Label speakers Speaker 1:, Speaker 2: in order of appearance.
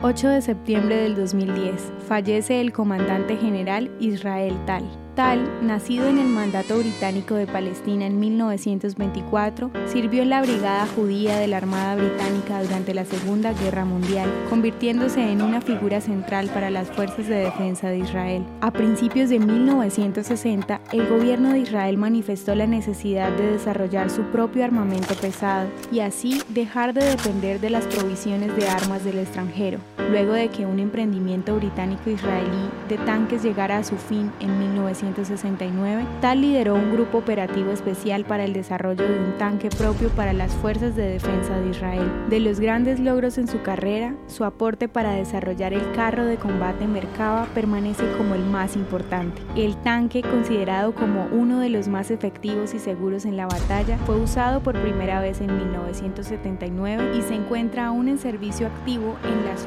Speaker 1: 8 de septiembre del 2010, fallece el comandante general Israel Tal. Nacido en el mandato británico de Palestina en 1924, sirvió en la Brigada Judía de la Armada Británica durante la Segunda Guerra Mundial, convirtiéndose en una figura central para las fuerzas de defensa de Israel. A principios de 1960, el gobierno de Israel manifestó la necesidad de desarrollar su propio armamento pesado y así dejar de depender de las provisiones de armas del extranjero, luego de que un emprendimiento británico-israelí de tanques llegara a su fin en 1960. Tal lideró un grupo operativo especial para el desarrollo de un tanque propio para las fuerzas de defensa de Israel. De los grandes logros en su carrera, su aporte para desarrollar el carro de combate Merkava permanece como el más importante. El tanque, considerado como uno de los más efectivos y seguros en la batalla, fue usado por primera vez en 1979 y se encuentra aún en servicio activo en las